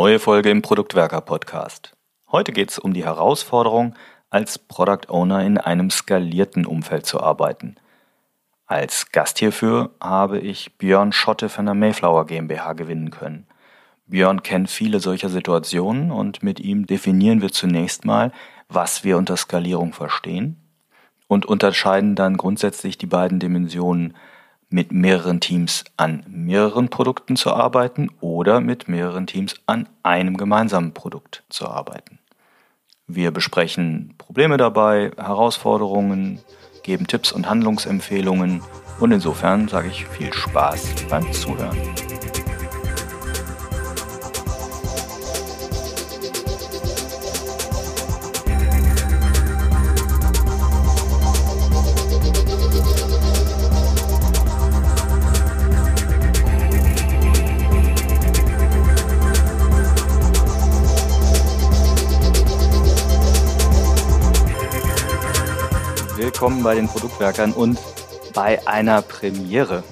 Neue Folge im Produktwerker Podcast. Heute geht es um die Herausforderung, als Product Owner in einem skalierten Umfeld zu arbeiten. Als Gast hierfür habe ich Björn Schotte von der Mayflower GmbH gewinnen können. Björn kennt viele solcher Situationen und mit ihm definieren wir zunächst mal, was wir unter Skalierung verstehen und unterscheiden dann grundsätzlich die beiden Dimensionen mit mehreren Teams an mehreren Produkten zu arbeiten oder mit mehreren Teams an einem gemeinsamen Produkt zu arbeiten. Wir besprechen Probleme dabei, Herausforderungen, geben Tipps und Handlungsempfehlungen und insofern sage ich viel Spaß beim Zuhören. Willkommen bei den Produktwerkern und bei einer Premiere.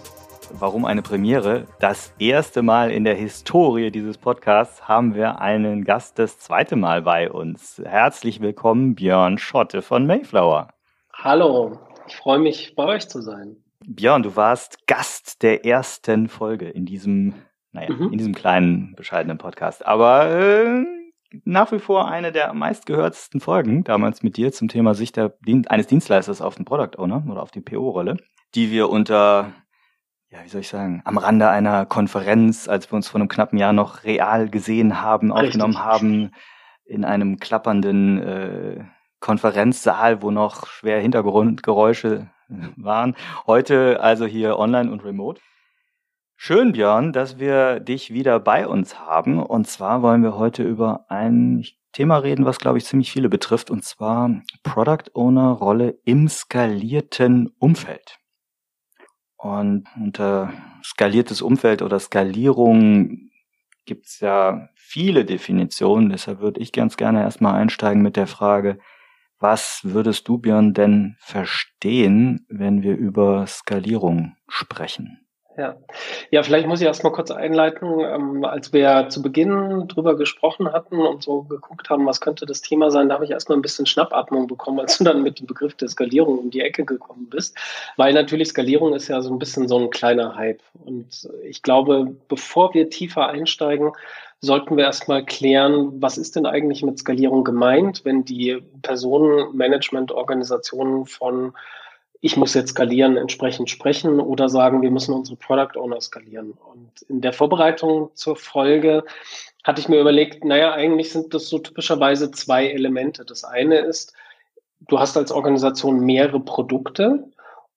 Warum eine Premiere? Das erste Mal in der Historie dieses Podcasts haben wir einen Gast das zweite Mal bei uns. Herzlich willkommen, Björn Schotte von Mayflower. Hallo, ich freue mich, bei euch zu sein. Björn, du warst Gast der ersten Folge in diesem, naja, mhm. in diesem kleinen, bescheidenen Podcast. Aber äh, nach wie vor eine der meistgehörtesten Folgen, damals mit dir zum Thema Sicht der, eines Dienstleisters auf den Product Owner oder auf die PO-Rolle, die wir unter, ja, wie soll ich sagen, am Rande einer Konferenz, als wir uns vor einem knappen Jahr noch real gesehen haben, aufgenommen Richtig. haben, in einem klappernden äh, Konferenzsaal, wo noch schwer Hintergrundgeräusche waren. Heute also hier online und remote. Schön, Björn, dass wir dich wieder bei uns haben. Und zwar wollen wir heute über ein Thema reden, was, glaube ich, ziemlich viele betrifft, und zwar Product Owner Rolle im skalierten Umfeld. Und unter skaliertes Umfeld oder Skalierung gibt es ja viele Definitionen. Deshalb würde ich ganz gerne erstmal einsteigen mit der Frage, was würdest du, Björn, denn verstehen, wenn wir über Skalierung sprechen? Ja. ja, vielleicht muss ich erst mal kurz einleiten. Ähm, als wir zu Beginn drüber gesprochen hatten und so geguckt haben, was könnte das Thema sein, da habe ich erst mal ein bisschen Schnappatmung bekommen, als du dann mit dem Begriff der Skalierung um die Ecke gekommen bist. Weil natürlich Skalierung ist ja so ein bisschen so ein kleiner Hype. Und ich glaube, bevor wir tiefer einsteigen, sollten wir erstmal klären, was ist denn eigentlich mit Skalierung gemeint, wenn die Personenmanagement-Organisationen von ich muss jetzt skalieren, entsprechend sprechen oder sagen, wir müssen unsere Product Owner skalieren. Und in der Vorbereitung zur Folge hatte ich mir überlegt, naja, eigentlich sind das so typischerweise zwei Elemente. Das eine ist, du hast als Organisation mehrere Produkte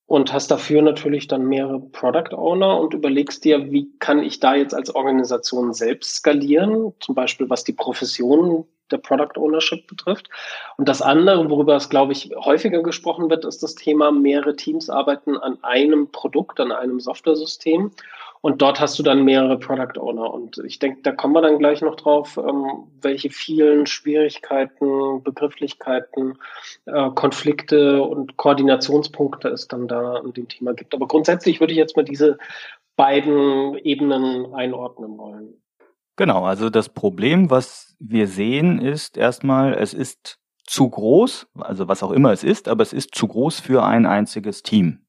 und hast dafür natürlich dann mehrere Product Owner und überlegst dir, wie kann ich da jetzt als Organisation selbst skalieren, zum Beispiel was die Profession der Product Ownership betrifft. Und das andere, worüber es, glaube ich, häufiger gesprochen wird, ist das Thema, mehrere Teams arbeiten an einem Produkt, an einem Software-System. Und dort hast du dann mehrere Product Owner. Und ich denke, da kommen wir dann gleich noch drauf, ähm, welche vielen Schwierigkeiten, Begrifflichkeiten, äh, Konflikte und Koordinationspunkte es dann da an dem Thema gibt. Aber grundsätzlich würde ich jetzt mal diese beiden Ebenen einordnen wollen. Genau, also das Problem, was wir sehen, ist erstmal, es ist zu groß, also was auch immer es ist, aber es ist zu groß für ein einziges Team.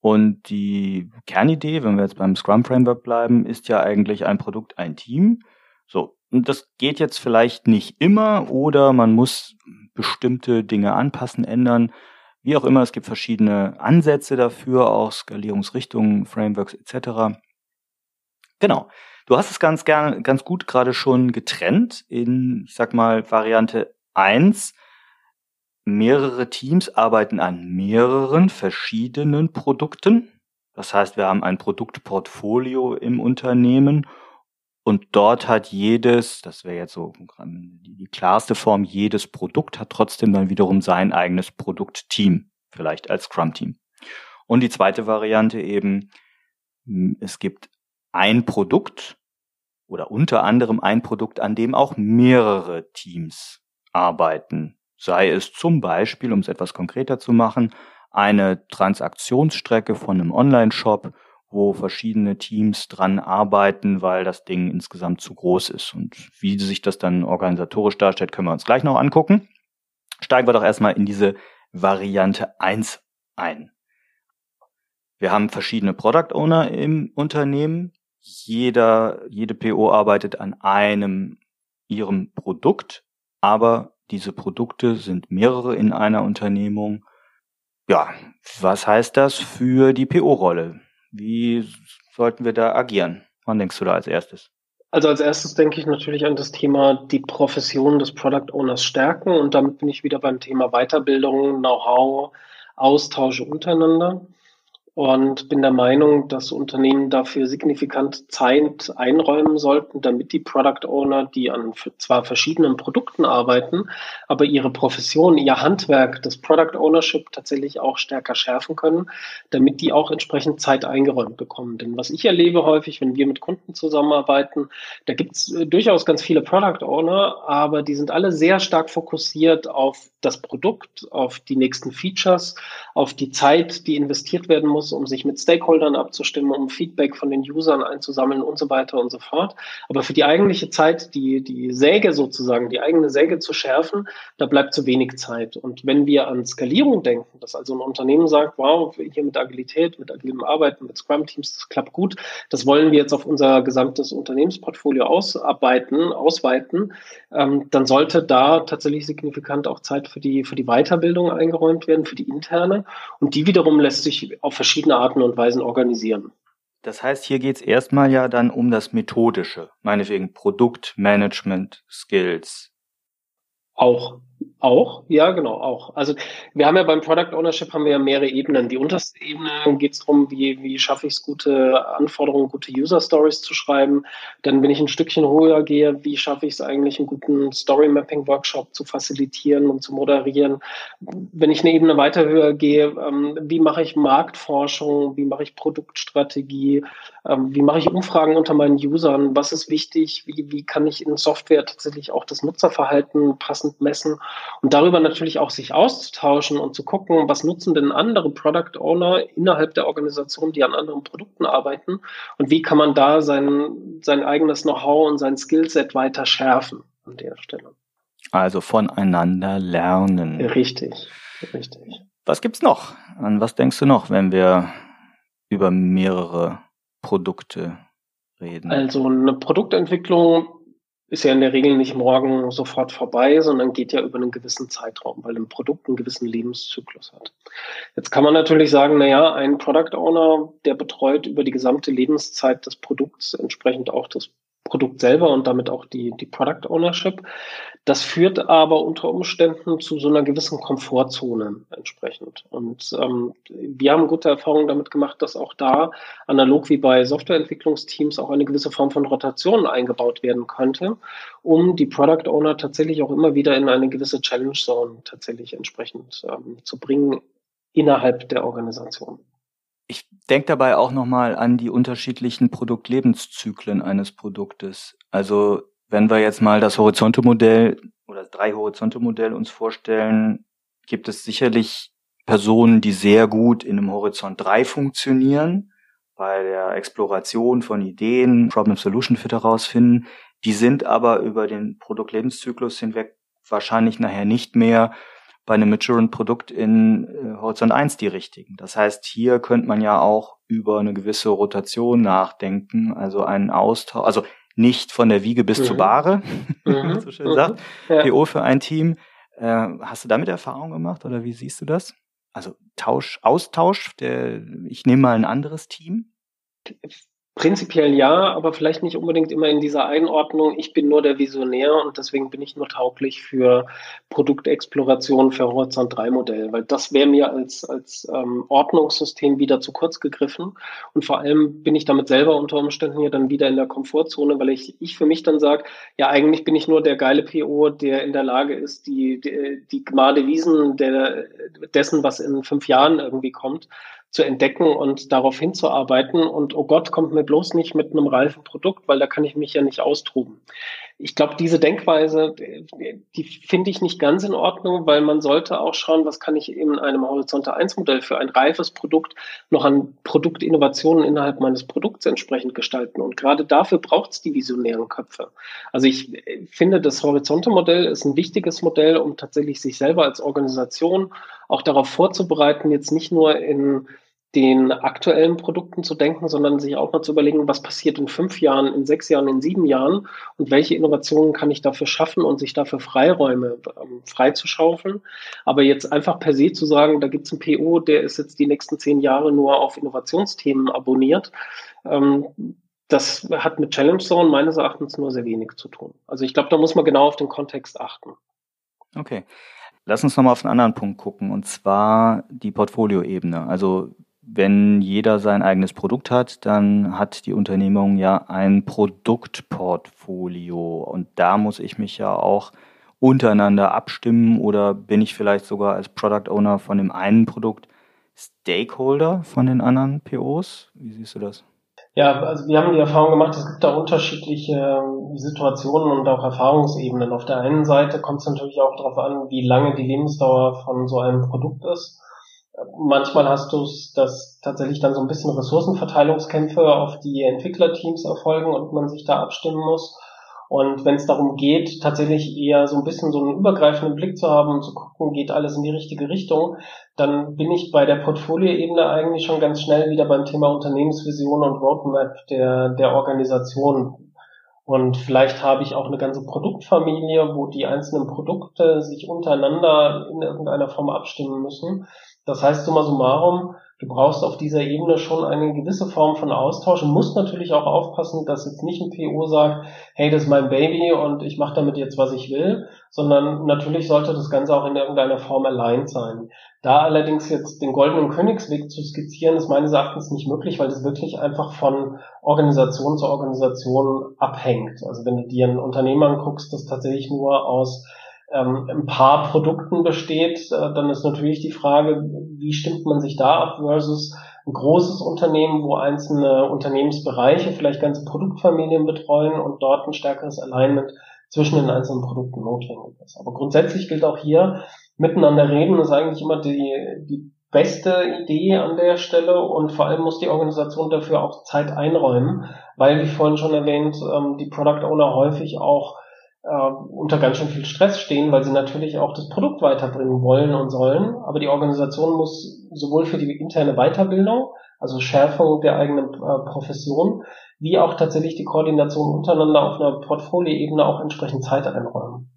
Und die Kernidee, wenn wir jetzt beim Scrum Framework bleiben, ist ja eigentlich ein Produkt, ein Team. So. Und das geht jetzt vielleicht nicht immer oder man muss bestimmte Dinge anpassen, ändern. Wie auch immer, es gibt verschiedene Ansätze dafür, auch Skalierungsrichtungen, Frameworks etc. Genau. Du hast es ganz gern, ganz gut gerade schon getrennt in, ich sag mal, Variante 1. Mehrere Teams arbeiten an mehreren verschiedenen Produkten. Das heißt, wir haben ein Produktportfolio im Unternehmen und dort hat jedes, das wäre jetzt so die klarste Form, jedes Produkt hat trotzdem dann wiederum sein eigenes Produktteam, vielleicht als Scrum-Team. Und die zweite Variante eben, es gibt ein Produkt oder unter anderem ein Produkt, an dem auch mehrere Teams arbeiten. Sei es zum Beispiel, um es etwas konkreter zu machen, eine Transaktionsstrecke von einem Online-Shop, wo verschiedene Teams dran arbeiten, weil das Ding insgesamt zu groß ist. Und wie sich das dann organisatorisch darstellt, können wir uns gleich noch angucken. Steigen wir doch erstmal in diese Variante 1 ein. Wir haben verschiedene Product Owner im Unternehmen. Jeder, jede PO arbeitet an einem ihrem Produkt, aber diese Produkte sind mehrere in einer Unternehmung. Ja, was heißt das für die PO-Rolle? Wie sollten wir da agieren? Wann denkst du da als erstes? Also als erstes denke ich natürlich an das Thema die Profession des Product Owners stärken und damit bin ich wieder beim Thema Weiterbildung, Know-how, Austausche untereinander und bin der Meinung, dass Unternehmen dafür signifikant Zeit einräumen sollten, damit die Product Owner, die an zwar verschiedenen Produkten arbeiten, aber ihre Profession, ihr Handwerk des Product Ownership tatsächlich auch stärker schärfen können, damit die auch entsprechend Zeit eingeräumt bekommen. Denn was ich erlebe häufig, wenn wir mit Kunden zusammenarbeiten, da gibt es äh, durchaus ganz viele Product Owner, aber die sind alle sehr stark fokussiert auf das Produkt, auf die nächsten Features, auf die Zeit, die investiert werden muss muss, um sich mit Stakeholdern abzustimmen, um Feedback von den Usern einzusammeln und so weiter und so fort. Aber für die eigentliche Zeit, die, die Säge sozusagen, die eigene Säge zu schärfen, da bleibt zu wenig Zeit. Und wenn wir an Skalierung denken, dass also ein Unternehmen sagt, wow, hier mit Agilität, mit agilem Arbeiten, mit Scrum-Teams, das klappt gut, das wollen wir jetzt auf unser gesamtes Unternehmensportfolio ausarbeiten, ausweiten, ähm, dann sollte da tatsächlich signifikant auch Zeit für die, für die Weiterbildung eingeräumt werden, für die interne. Und die wiederum lässt sich auf verschiedene verschiedene Arten und Weisen organisieren. Das heißt, hier geht es erstmal ja dann um das Methodische, meinetwegen Produktmanagement, Skills. Auch. Auch, ja, genau, auch. Also wir haben ja beim Product Ownership haben wir ja mehrere Ebenen. Die unterste Ebene geht es darum, wie, wie schaffe ich es, gute Anforderungen, gute User Stories zu schreiben. Dann, wenn ich ein Stückchen höher gehe, wie schaffe ich es eigentlich, einen guten Story Mapping Workshop zu facilitieren und zu moderieren. Wenn ich eine Ebene weiter höher gehe, ähm, wie mache ich Marktforschung, wie mache ich Produktstrategie, ähm, wie mache ich Umfragen unter meinen Usern, was ist wichtig, wie, wie kann ich in Software tatsächlich auch das Nutzerverhalten passend messen und darüber natürlich auch sich auszutauschen und zu gucken, was nutzen denn andere Product Owner innerhalb der Organisation, die an anderen Produkten arbeiten und wie kann man da sein, sein eigenes Know-how und sein Skillset weiter schärfen an der Stelle. Also voneinander lernen. Richtig, richtig. Was gibt's noch? An was denkst du noch, wenn wir über mehrere Produkte reden? Also eine Produktentwicklung ist ja in der Regel nicht morgen sofort vorbei, sondern geht ja über einen gewissen Zeitraum, weil ein Produkt einen gewissen Lebenszyklus hat. Jetzt kann man natürlich sagen, na ja, ein Product Owner, der betreut über die gesamte Lebenszeit des Produkts entsprechend auch das Produkt selber und damit auch die, die Product Ownership. Das führt aber unter Umständen zu so einer gewissen Komfortzone entsprechend. Und ähm, wir haben gute Erfahrungen damit gemacht, dass auch da, analog wie bei Softwareentwicklungsteams, auch eine gewisse Form von Rotation eingebaut werden könnte, um die Product Owner tatsächlich auch immer wieder in eine gewisse Challenge Zone tatsächlich entsprechend ähm, zu bringen innerhalb der Organisation. Ich denke dabei auch nochmal an die unterschiedlichen Produktlebenszyklen eines Produktes. Also wenn wir jetzt mal das Horizonte-Modell oder das Drei-Horizonte-Modell uns vorstellen, gibt es sicherlich Personen, die sehr gut in einem Horizont 3 funktionieren, bei der Exploration von Ideen, Problem-Solution-Fit herausfinden. Die sind aber über den Produktlebenszyklus hinweg wahrscheinlich nachher nicht mehr bei einem maturen Produkt in äh, Horizont 1 die richtigen. Das heißt, hier könnte man ja auch über eine gewisse Rotation nachdenken, also einen Austausch, also nicht von der Wiege bis mhm. zur Bahre, mhm. so schön mhm. sagt, ja. PO für ein Team. Äh, hast du damit Erfahrung gemacht oder wie siehst du das? Also Tausch, Austausch, der, ich nehme mal ein anderes Team. Prinzipiell ja, aber vielleicht nicht unbedingt immer in dieser Einordnung. Ich bin nur der Visionär und deswegen bin ich nur tauglich für Produktexploration für Horizont 3 Modell, weil das wäre mir als, als ähm, Ordnungssystem wieder zu kurz gegriffen. Und vor allem bin ich damit selber unter Umständen hier dann wieder in der Komfortzone, weil ich, ich für mich dann sage, ja, eigentlich bin ich nur der geile PO, der in der Lage ist, die, die, die Gmade Wiesen der, dessen, was in fünf Jahren irgendwie kommt, zu entdecken und darauf hinzuarbeiten. Und oh Gott, kommt mir bloß nicht mit einem reifen Produkt, weil da kann ich mich ja nicht austoben. Ich glaube, diese Denkweise, die finde ich nicht ganz in Ordnung, weil man sollte auch schauen, was kann ich in einem Horizonte 1 Modell für ein reifes Produkt noch an Produktinnovationen innerhalb meines Produkts entsprechend gestalten. Und gerade dafür braucht es die visionären Köpfe. Also ich finde, das Horizonte Modell ist ein wichtiges Modell, um tatsächlich sich selber als Organisation auch darauf vorzubereiten, jetzt nicht nur in den aktuellen Produkten zu denken, sondern sich auch mal zu überlegen, was passiert in fünf Jahren, in sechs Jahren, in sieben Jahren und welche Innovationen kann ich dafür schaffen und sich dafür Freiräume ähm, freizuschaufeln. Aber jetzt einfach per se zu sagen, da gibt es einen PO, der ist jetzt die nächsten zehn Jahre nur auf Innovationsthemen abonniert, ähm, das hat mit Challenge Zone meines Erachtens nur sehr wenig zu tun. Also ich glaube, da muss man genau auf den Kontext achten. Okay. Lass uns nochmal auf einen anderen Punkt gucken, und zwar die Portfolioebene. Also wenn jeder sein eigenes Produkt hat, dann hat die Unternehmung ja ein Produktportfolio und da muss ich mich ja auch untereinander abstimmen oder bin ich vielleicht sogar als Product Owner von dem einen Produkt Stakeholder von den anderen POs? Wie siehst du das? Ja, also wir haben die Erfahrung gemacht, es gibt da unterschiedliche ähm, Situationen und auch Erfahrungsebenen. Auf der einen Seite kommt es natürlich auch darauf an, wie lange die Lebensdauer von so einem Produkt ist. Manchmal hast du es, dass tatsächlich dann so ein bisschen Ressourcenverteilungskämpfe auf die Entwicklerteams erfolgen und man sich da abstimmen muss. Und wenn es darum geht, tatsächlich eher so ein bisschen so einen übergreifenden Blick zu haben und zu gucken, geht alles in die richtige Richtung, dann bin ich bei der Portfolioebene eigentlich schon ganz schnell wieder beim Thema Unternehmensvision und Roadmap der, der Organisation. Und vielleicht habe ich auch eine ganze Produktfamilie, wo die einzelnen Produkte sich untereinander in irgendeiner Form abstimmen müssen. Das heißt, summa summarum, du brauchst auf dieser Ebene schon eine gewisse Form von Austausch und musst natürlich auch aufpassen, dass jetzt nicht ein PO sagt, hey, das ist mein Baby und ich mache damit jetzt, was ich will, sondern natürlich sollte das Ganze auch in irgendeiner Form allein sein. Da allerdings jetzt den goldenen Königsweg zu skizzieren, ist meines Erachtens nicht möglich, weil das wirklich einfach von Organisation zu Organisation abhängt. Also wenn du dir ein Unternehmen anguckst, das tatsächlich nur aus ähm, ein paar Produkten besteht, äh, dann ist natürlich die Frage, wie stimmt man sich da ab versus ein großes Unternehmen, wo einzelne Unternehmensbereiche vielleicht ganze Produktfamilien betreuen und dort ein stärkeres Alignment zwischen den einzelnen Produkten notwendig ist. Aber grundsätzlich gilt auch hier, miteinander reden ist eigentlich immer die, die beste Idee an der Stelle und vor allem muss die Organisation dafür auch Zeit einräumen, weil, wie vorhin schon erwähnt, ähm, die Product Owner häufig auch äh, unter ganz schön viel Stress stehen, weil sie natürlich auch das Produkt weiterbringen wollen und sollen. Aber die Organisation muss sowohl für die interne Weiterbildung, also Schärfung der eigenen äh, Profession, wie auch tatsächlich die Koordination untereinander auf einer Portfolioebene auch entsprechend Zeit einräumen.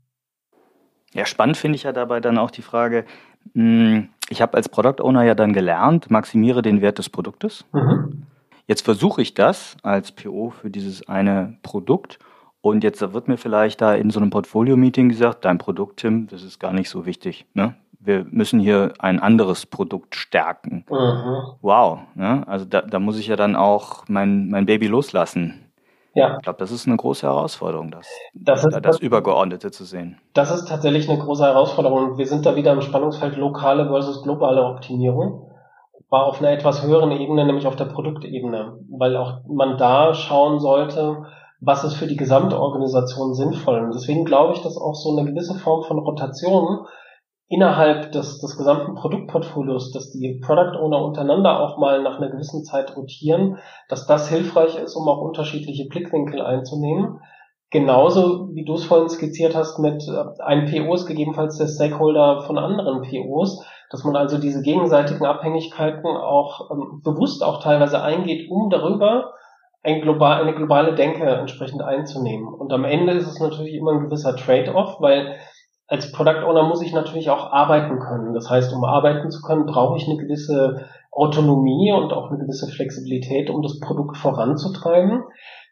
Ja, spannend finde ich ja dabei dann auch die Frage, hm, ich habe als Product Owner ja dann gelernt, maximiere den Wert des Produktes. Mhm. Jetzt versuche ich das als PO für dieses eine Produkt und jetzt wird mir vielleicht da in so einem Portfolio-Meeting gesagt, dein Produkt, Tim, das ist gar nicht so wichtig. Ne? Wir müssen hier ein anderes Produkt stärken. Mhm. Wow. Ne? Also da, da muss ich ja dann auch mein, mein Baby loslassen. Ja. Ich glaube, das ist eine große Herausforderung, das, das, ist, das Übergeordnete zu sehen. Das ist tatsächlich eine große Herausforderung. Wir sind da wieder im Spannungsfeld lokale versus globale Optimierung. War auf einer etwas höheren Ebene, nämlich auf der Produktebene, weil auch man da schauen sollte, was ist für die gesamte Organisation sinnvoll. Und deswegen glaube ich, dass auch so eine gewisse Form von Rotation innerhalb des, des gesamten Produktportfolios, dass die Product Owner untereinander auch mal nach einer gewissen Zeit rotieren, dass das hilfreich ist, um auch unterschiedliche Blickwinkel einzunehmen. Genauso wie du es vorhin skizziert hast mit äh, einem PO ist gegebenenfalls der Stakeholder von anderen POs, dass man also diese gegenseitigen Abhängigkeiten auch ähm, bewusst auch teilweise eingeht, um darüber ein global, eine globale Denke entsprechend einzunehmen. Und am Ende ist es natürlich immer ein gewisser Trade-off, weil als Product Owner muss ich natürlich auch arbeiten können. Das heißt, um arbeiten zu können, brauche ich eine gewisse Autonomie und auch eine gewisse Flexibilität, um das Produkt voranzutreiben.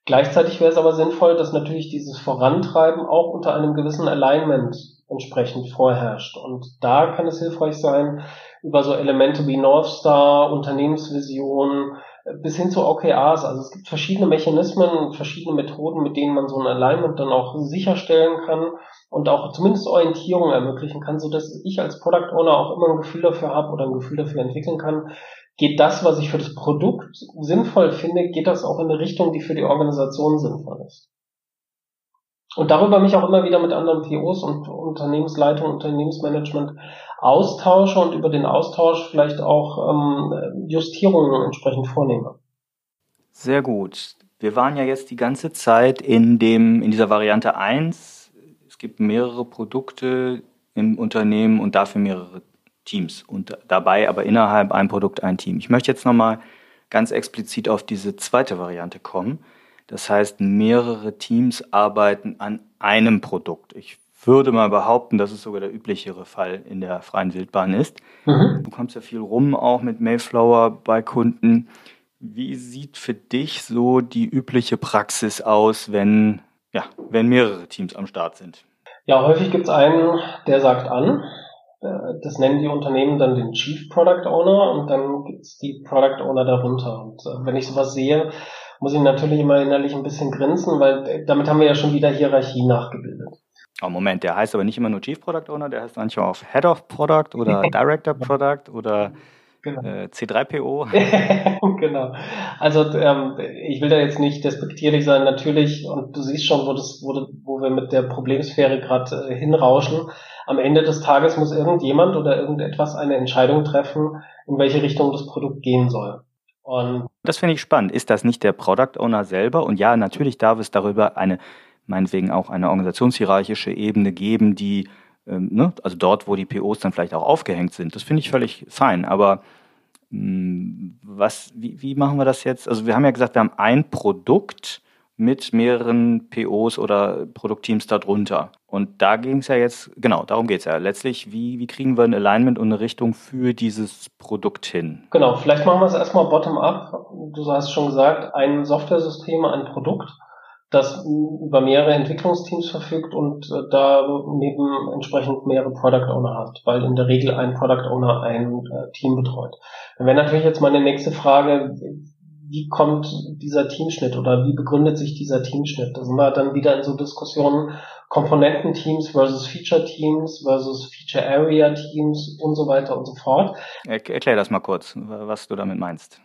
Gleichzeitig wäre es aber sinnvoll, dass natürlich dieses Vorantreiben auch unter einem gewissen Alignment entsprechend vorherrscht. Und da kann es hilfreich sein, über so Elemente wie North Star, Unternehmensvision, bis hin zu OKRs. Also es gibt verschiedene Mechanismen, verschiedene Methoden, mit denen man so ein Alignment dann auch sicherstellen kann und auch zumindest Orientierung ermöglichen kann, so dass ich als Product Owner auch immer ein Gefühl dafür habe oder ein Gefühl dafür entwickeln kann, geht das, was ich für das Produkt sinnvoll finde, geht das auch in eine Richtung, die für die Organisation sinnvoll ist. Und darüber mich auch immer wieder mit anderen POs und Unternehmensleitung, Unternehmensmanagement austausche und über den Austausch vielleicht auch ähm, Justierungen entsprechend vornehme. Sehr gut. Wir waren ja jetzt die ganze Zeit in dem, in dieser Variante 1. Es gibt mehrere Produkte im Unternehmen und dafür mehrere Teams und dabei aber innerhalb ein Produkt ein Team. Ich möchte jetzt nochmal ganz explizit auf diese zweite Variante kommen. Das heißt, mehrere Teams arbeiten an einem Produkt. Ich würde mal behaupten, dass es sogar der üblichere Fall in der freien Wildbahn ist. Mhm. Du kommst ja viel rum auch mit Mayflower bei Kunden. Wie sieht für dich so die übliche Praxis aus, wenn, ja, wenn mehrere Teams am Start sind? Ja, häufig gibt es einen, der sagt an. Äh, das nennen die Unternehmen dann den Chief Product Owner und dann gibt es die Product Owner darunter. Und äh, wenn ich sowas sehe, muss ich natürlich immer innerlich ein bisschen grinsen, weil damit haben wir ja schon wieder Hierarchie nachgebildet. Oh, Moment, der heißt aber nicht immer nur Chief Product Owner, der heißt manchmal auch Head of Product oder Director Product oder genau. äh, C3PO. genau. Also ähm, ich will da jetzt nicht despektierlich sein, natürlich, und du siehst schon, wo, das, wo, wo wir mit der Problemsphäre gerade äh, hinrauschen. Am Ende des Tages muss irgendjemand oder irgendetwas eine Entscheidung treffen, in welche Richtung das Produkt gehen soll. Und das finde ich spannend. Ist das nicht der Product Owner selber? Und ja, natürlich darf es darüber eine, meinetwegen auch eine organisationshierarchische Ebene geben, die, ähm, ne, also dort, wo die POs dann vielleicht auch aufgehängt sind. Das finde ich völlig fein. Aber mh, hm, was, wie, wie machen wir das jetzt? Also wir haben ja gesagt, wir haben ein Produkt mit mehreren POs oder Produktteams darunter. Und da ging es ja jetzt, genau, darum geht es ja. Letztlich, wie, wie kriegen wir ein Alignment und eine Richtung für dieses Produkt hin? Genau, vielleicht machen wir es erstmal bottom-up. Du hast schon gesagt, ein Software-System, ein Produkt, das über mehrere Entwicklungsteams verfügt und äh, da neben entsprechend mehrere Product Owner hat, weil in der Regel ein Product Owner ein äh, Team betreut. Dann wäre natürlich jetzt meine nächste Frage, wie kommt dieser Teamschnitt oder wie begründet sich dieser Teamschnitt? Da sind wir dann wieder in so Diskussionen Komponententeams versus Feature-Teams versus Feature-Area-Teams und so weiter und so fort. Erklär das mal kurz, was du damit meinst.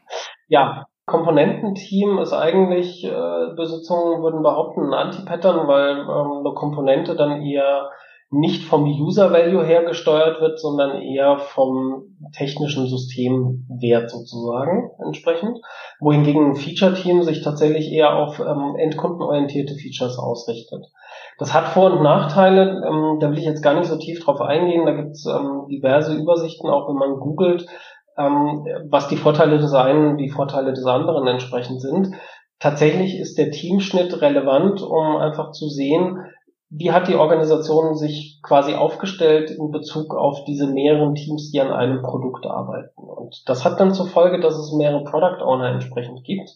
Ja, Komponententeam ist eigentlich, äh, Besitzungen würden behaupten, ein Anti-Pattern, weil ähm, eine Komponente dann eher nicht vom User Value her gesteuert wird, sondern eher vom technischen Systemwert sozusagen entsprechend. Wohingegen ein Feature-Team sich tatsächlich eher auf ähm, endkundenorientierte Features ausrichtet. Das hat Vor- und Nachteile, ähm, da will ich jetzt gar nicht so tief drauf eingehen. Da gibt es ähm, diverse Übersichten, auch wenn man googelt, ähm, was die Vorteile des einen, die Vorteile des anderen entsprechend sind. Tatsächlich ist der Teamschnitt relevant, um einfach zu sehen, wie hat die Organisation sich quasi aufgestellt in Bezug auf diese mehreren Teams, die an einem Produkt arbeiten? Und das hat dann zur Folge, dass es mehrere Product Owner entsprechend gibt.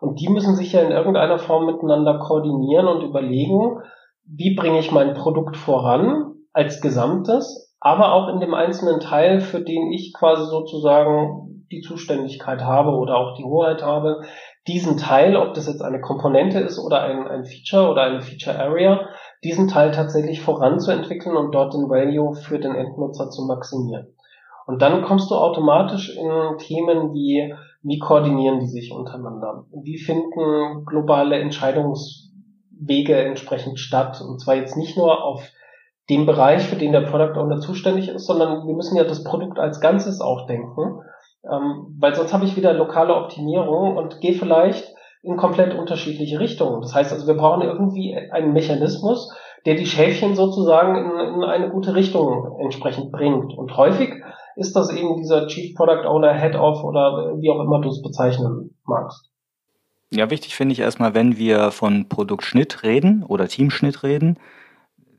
Und die müssen sich ja in irgendeiner Form miteinander koordinieren und überlegen, wie bringe ich mein Produkt voran als Gesamtes, aber auch in dem einzelnen Teil, für den ich quasi sozusagen die Zuständigkeit habe oder auch die Hoheit habe, diesen Teil, ob das jetzt eine Komponente ist oder ein, ein Feature oder eine Feature Area, diesen Teil tatsächlich voranzuentwickeln und dort den Value für den Endnutzer zu maximieren. Und dann kommst du automatisch in Themen wie, wie koordinieren die sich untereinander? Wie finden globale Entscheidungswege entsprechend statt? Und zwar jetzt nicht nur auf dem Bereich, für den der Product Owner zuständig ist, sondern wir müssen ja das Produkt als Ganzes auch denken, ähm, weil sonst habe ich wieder lokale Optimierung und gehe vielleicht in komplett unterschiedliche Richtungen. Das heißt also, wir brauchen irgendwie einen Mechanismus, der die Schäfchen sozusagen in, in eine gute Richtung entsprechend bringt. Und häufig ist das eben dieser Chief Product Owner, Head of oder wie auch immer du es bezeichnen magst. Ja, wichtig finde ich erstmal, wenn wir von Produktschnitt reden oder Teamschnitt reden,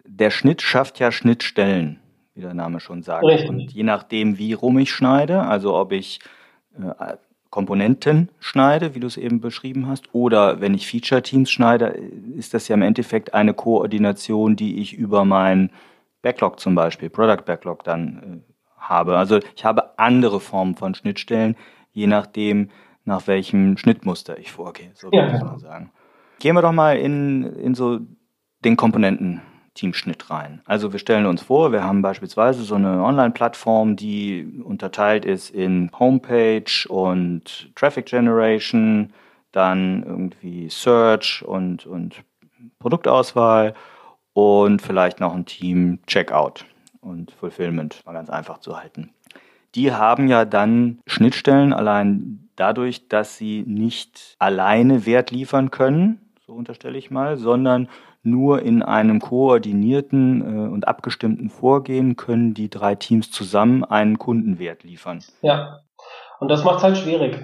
der Schnitt schafft ja Schnittstellen, wie der Name schon sagt. Richtig. Und je nachdem, wie rum ich schneide, also ob ich äh, Komponenten schneide, wie du es eben beschrieben hast, oder wenn ich Feature-Teams schneide, ist das ja im Endeffekt eine Koordination, die ich über mein Backlog zum Beispiel, Product Backlog dann äh, habe. Also ich habe andere Formen von Schnittstellen, je nachdem, nach welchem Schnittmuster ich vorgehe, so ja. würde ich mal sagen. Gehen wir doch mal in, in so den Komponenten Teamschnitt rein. Also wir stellen uns vor, wir haben beispielsweise so eine Online-Plattform, die unterteilt ist in Homepage und Traffic Generation, dann irgendwie Search und, und Produktauswahl und vielleicht noch ein Team Checkout und Fulfillment, mal ganz einfach zu halten. Die haben ja dann Schnittstellen allein dadurch, dass sie nicht alleine Wert liefern können, so unterstelle ich mal, sondern nur in einem koordinierten äh, und abgestimmten Vorgehen können die drei Teams zusammen einen Kundenwert liefern. Ja, und das macht es halt schwierig.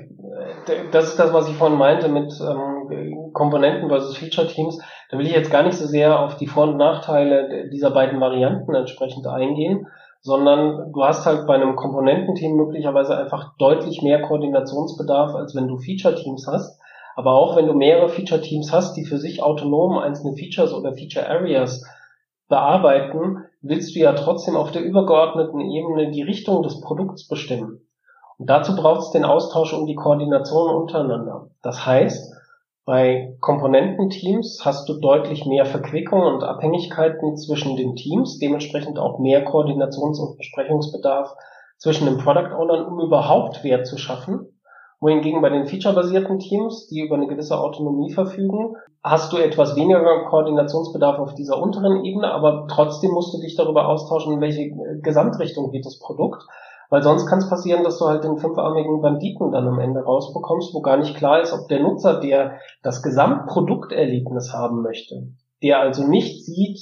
Das ist das, was ich vorhin meinte mit ähm, Komponenten versus Feature-Teams. Da will ich jetzt gar nicht so sehr auf die Vor- und Nachteile dieser beiden Varianten entsprechend eingehen, sondern du hast halt bei einem Komponententeam möglicherweise einfach deutlich mehr Koordinationsbedarf, als wenn du Feature-Teams hast. Aber auch wenn du mehrere Feature-Teams hast, die für sich autonom einzelne Features oder Feature-Areas bearbeiten, willst du ja trotzdem auf der übergeordneten Ebene die Richtung des Produkts bestimmen. Und dazu braucht es den Austausch und die Koordination untereinander. Das heißt, bei Komponententeams hast du deutlich mehr Verquickung und Abhängigkeiten zwischen den Teams, dementsprechend auch mehr Koordinations- und Besprechungsbedarf zwischen den Product Ownern, um überhaupt Wert zu schaffen. Wohingegen bei den featurebasierten Teams, die über eine gewisse Autonomie verfügen, hast du etwas weniger Koordinationsbedarf auf dieser unteren Ebene, aber trotzdem musst du dich darüber austauschen, in welche Gesamtrichtung geht das Produkt. Weil sonst kann es passieren, dass du halt den fünfarmigen Banditen dann am Ende rausbekommst, wo gar nicht klar ist, ob der Nutzer, der das Gesamtprodukterlebnis haben möchte, der also nicht sieht,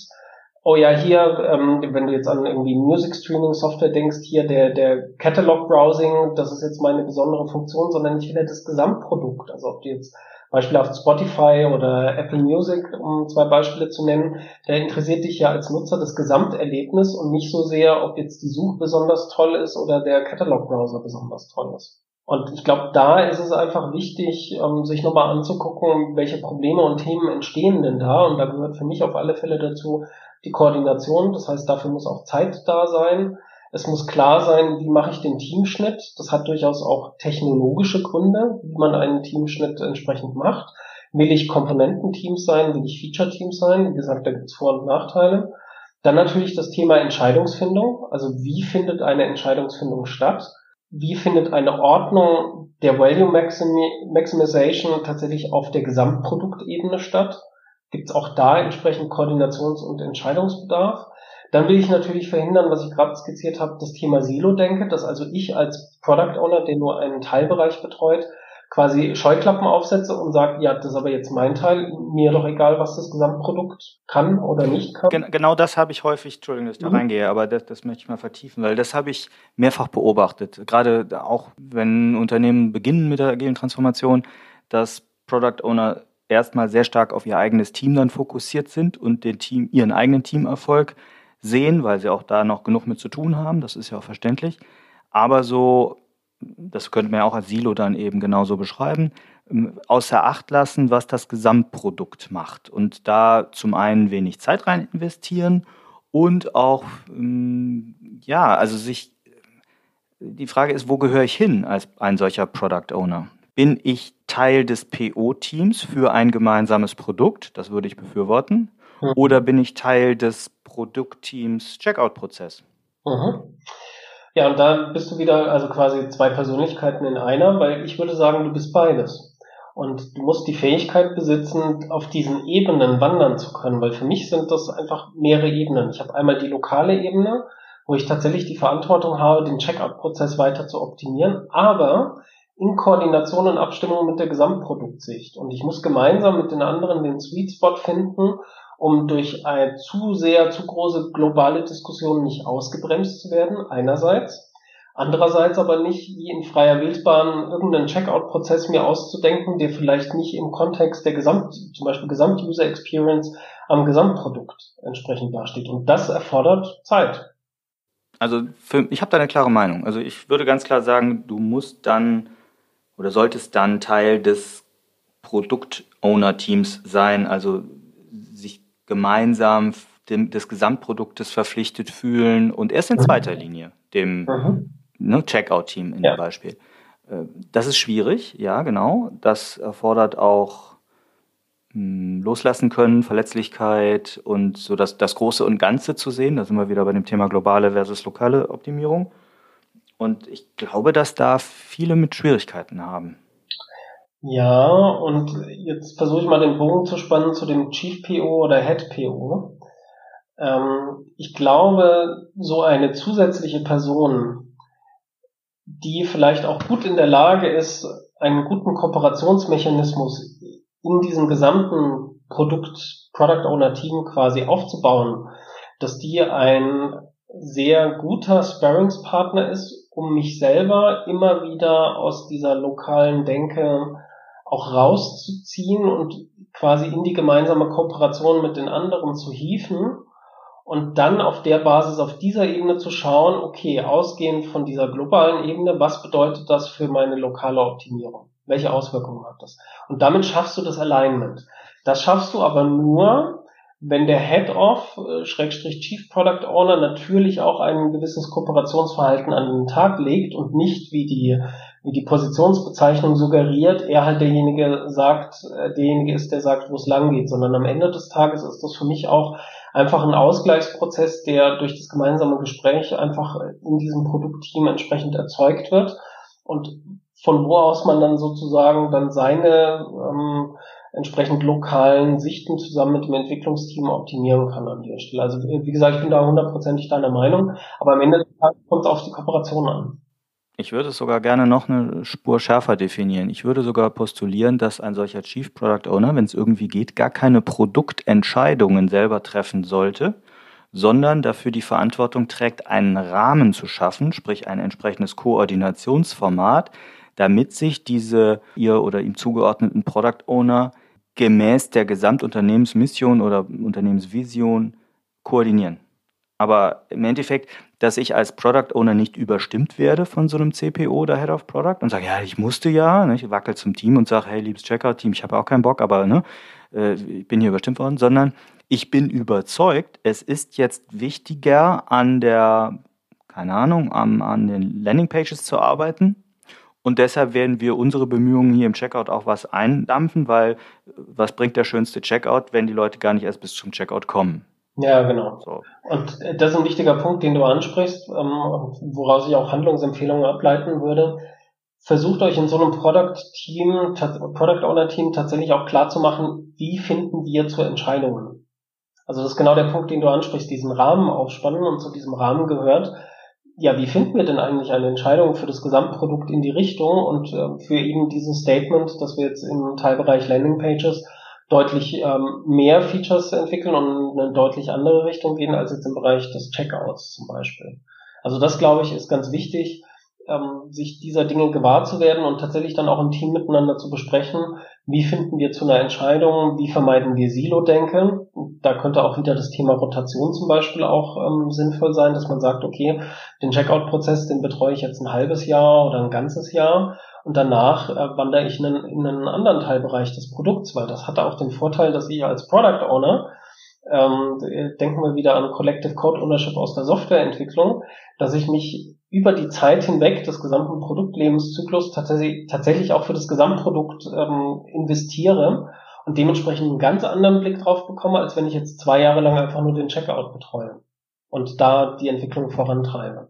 oh ja, hier, ähm, wenn du jetzt an irgendwie Music Streaming Software denkst, hier der, der Catalog Browsing, das ist jetzt meine besondere Funktion, sondern ich will ja das Gesamtprodukt. Also ob du jetzt beispielhaft Spotify oder Apple Music, um zwei Beispiele zu nennen, da interessiert dich ja als Nutzer das Gesamterlebnis und nicht so sehr, ob jetzt die Suche besonders toll ist oder der Catalog-Browser besonders toll ist. Und ich glaube, da ist es einfach wichtig, ähm, sich nochmal anzugucken, welche Probleme und Themen entstehen denn da. Und da gehört für mich auf alle Fälle dazu die Koordination. Das heißt, dafür muss auch Zeit da sein. Es muss klar sein, wie mache ich den Teamschnitt. Das hat durchaus auch technologische Gründe, wie man einen Teamschnitt entsprechend macht. Will ich Komponententeams sein, will ich Feature-Teams sein? Wie gesagt, da gibt es Vor- und Nachteile. Dann natürlich das Thema Entscheidungsfindung. Also wie findet eine Entscheidungsfindung statt? Wie findet eine Ordnung der Value Maximization tatsächlich auf der Gesamtproduktebene statt? Gibt es auch da entsprechend Koordinations- und Entscheidungsbedarf? Dann will ich natürlich verhindern, was ich gerade skizziert habe, das Thema Silo-Denke, dass also ich als Product Owner, der nur einen Teilbereich betreut, quasi Scheuklappen aufsetze und sage, ja, das ist aber jetzt mein Teil, mir doch egal, was das Gesamtprodukt kann oder nicht kann. Gen genau das habe ich häufig, Entschuldigung, dass ich da mhm. reingehe, aber das, das möchte ich mal vertiefen, weil das habe ich mehrfach beobachtet. Gerade auch, wenn Unternehmen beginnen mit der agilen Transformation, dass Product Owner erstmal sehr stark auf ihr eigenes Team dann fokussiert sind und den Team, ihren eigenen Teamerfolg sehen, weil sie auch da noch genug mit zu tun haben. Das ist ja auch verständlich. Aber so, das könnte man ja auch als Silo dann eben genauso beschreiben, ähm, außer Acht lassen, was das Gesamtprodukt macht. Und da zum einen wenig Zeit rein investieren und auch, ähm, ja, also sich, die Frage ist, wo gehöre ich hin als ein solcher Product Owner? Bin ich Teil des PO-Teams für ein gemeinsames Produkt? Das würde ich befürworten. Mhm. Oder bin ich Teil des Produktteams Checkout-Prozess? Mhm. Ja, und da bist du wieder also quasi zwei Persönlichkeiten in einer, weil ich würde sagen, du bist beides. Und du musst die Fähigkeit besitzen, auf diesen Ebenen wandern zu können, weil für mich sind das einfach mehrere Ebenen. Ich habe einmal die lokale Ebene, wo ich tatsächlich die Verantwortung habe, den Checkout-Prozess weiter zu optimieren, aber in Koordination und Abstimmung mit der Gesamtproduktsicht. Und ich muss gemeinsam mit den anderen den Sweet Spot finden, um durch eine zu sehr, zu große globale Diskussion nicht ausgebremst zu werden, einerseits. Andererseits aber nicht wie in freier Wildbahn irgendeinen Checkout-Prozess mir auszudenken, der vielleicht nicht im Kontext der Gesamt, zum Beispiel Gesamt-User Experience am Gesamtprodukt entsprechend dasteht. Und das erfordert Zeit. Also für, ich habe da eine klare Meinung. Also ich würde ganz klar sagen, du musst dann oder solltest dann Teil des Produkt-Owner-Teams sein, also sich gemeinsam dem, des Gesamtproduktes verpflichtet fühlen und erst in mhm. zweiter Linie, dem mhm. ne, Checkout-Team in ja. dem Beispiel. Äh, das ist schwierig, ja, genau. Das erfordert auch mh, hm, loslassen können, Verletzlichkeit und so das, das Große und Ganze zu sehen. Da sind wir wieder bei dem Thema globale versus lokale Optimierung. Und ich glaube, dass da viele mit Schwierigkeiten haben. Ja, und jetzt versuche ich mal den Bogen zu spannen zu dem Chief PO oder Head PO. Ähm, ich glaube, so eine zusätzliche Person, die vielleicht auch gut in der Lage ist, einen guten Kooperationsmechanismus in diesem gesamten Produkt, Product Owner Team quasi aufzubauen, dass die ein sehr guter Sparringspartner ist, um mich selber immer wieder aus dieser lokalen Denke auch rauszuziehen und quasi in die gemeinsame Kooperation mit den anderen zu hieven und dann auf der Basis, auf dieser Ebene zu schauen, okay, ausgehend von dieser globalen Ebene, was bedeutet das für meine lokale Optimierung? Welche Auswirkungen hat das? Und damit schaffst du das Alignment. Das schaffst du aber nur, wenn der Head-Off, äh, Schrägstrich Chief Product Owner, natürlich auch ein gewisses Kooperationsverhalten an den Tag legt und nicht, wie die, wie die Positionsbezeichnung suggeriert, er halt derjenige sagt, äh, derjenige ist, der sagt, wo es lang geht, sondern am Ende des Tages ist das für mich auch einfach ein Ausgleichsprozess, der durch das gemeinsame Gespräch einfach in diesem Produktteam entsprechend erzeugt wird. Und von wo aus man dann sozusagen dann seine ähm, entsprechend lokalen Sichten zusammen mit dem Entwicklungsteam optimieren kann an der Stelle. Also wie gesagt, ich bin da hundertprozentig deiner Meinung, aber am Ende kommt es auf die Kooperation an. Ich würde es sogar gerne noch eine Spur schärfer definieren. Ich würde sogar postulieren, dass ein solcher Chief Product Owner, wenn es irgendwie geht, gar keine Produktentscheidungen selber treffen sollte, sondern dafür die Verantwortung trägt, einen Rahmen zu schaffen, sprich ein entsprechendes Koordinationsformat, damit sich diese ihr oder ihm zugeordneten Product Owner gemäß der Gesamtunternehmensmission oder Unternehmensvision koordinieren. Aber im Endeffekt, dass ich als Product Owner nicht überstimmt werde von so einem CPO oder Head of Product und sage, ja, ich musste ja, ne, ich wackel zum Team und sage, hey, liebes Checkout-Team, ich habe auch keinen Bock, aber ne, äh, ich bin hier überstimmt worden, sondern ich bin überzeugt, es ist jetzt wichtiger an der, keine Ahnung, an, an den Landingpages zu arbeiten, und deshalb werden wir unsere Bemühungen hier im Checkout auch was eindampfen, weil was bringt der schönste Checkout, wenn die Leute gar nicht erst bis zum Checkout kommen? Ja, genau. So. Und das ist ein wichtiger Punkt, den du ansprichst, ähm, woraus ich auch Handlungsempfehlungen ableiten würde. Versucht euch in so einem Product Team, Product Owner Team tatsächlich auch klar zu machen, wie finden wir zu Entscheidungen. Also das ist genau der Punkt, den du ansprichst, diesen Rahmen aufspannen und zu diesem Rahmen gehört, ja, wie finden wir denn eigentlich eine Entscheidung für das Gesamtprodukt in die Richtung und äh, für eben dieses Statement, dass wir jetzt im Teilbereich Landingpages deutlich ähm, mehr Features entwickeln und in eine deutlich andere Richtung gehen als jetzt im Bereich des Checkouts zum Beispiel. Also das, glaube ich, ist ganz wichtig, ähm, sich dieser Dinge gewahr zu werden und tatsächlich dann auch im Team miteinander zu besprechen, wie finden wir zu einer Entscheidung, wie vermeiden wir Silo-Denken. Da könnte auch wieder das Thema Rotation zum Beispiel auch ähm, sinnvoll sein, dass man sagt, okay, den Checkout-Prozess, den betreue ich jetzt ein halbes Jahr oder ein ganzes Jahr und danach äh, wandere ich in einen, in einen anderen Teilbereich des Produkts, weil das hat auch den Vorteil, dass ich als Product Owner ähm, denken wir wieder an Collective Code Ownership aus der Softwareentwicklung, dass ich mich über die Zeit hinweg des gesamten Produktlebenszyklus tatsächlich, auch für das Gesamtprodukt ähm, investiere und dementsprechend einen ganz anderen Blick drauf bekomme, als wenn ich jetzt zwei Jahre lang einfach nur den Checkout betreue und da die Entwicklung vorantreibe.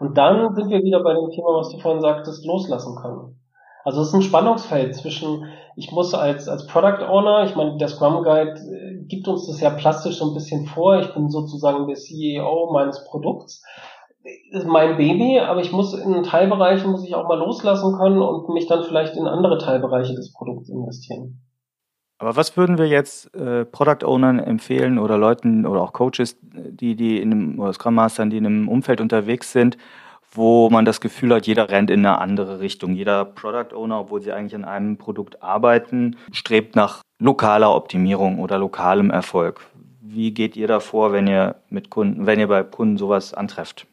Und dann sind wir wieder bei dem Thema, was du vorhin sagtest, loslassen können. Also es ist ein Spannungsfeld zwischen, ich muss als, als Product Owner, ich meine, der Scrum Guide äh, gibt uns das ja plastisch so ein bisschen vor, ich bin sozusagen der CEO meines Produkts, ist mein Baby, aber ich muss in Teilbereichen muss ich auch mal loslassen können und mich dann vielleicht in andere Teilbereiche des Produkts investieren. Aber was würden wir jetzt äh, Product Ownern empfehlen oder Leuten oder auch Coaches, die, die in einem, oder Scrum Mastern, die in einem Umfeld unterwegs sind, wo man das Gefühl hat, jeder rennt in eine andere Richtung. Jeder Product Owner, obwohl sie eigentlich an einem Produkt arbeiten, strebt nach lokaler Optimierung oder lokalem Erfolg. Wie geht ihr da vor, wenn ihr mit Kunden, wenn ihr bei Kunden sowas antrefft?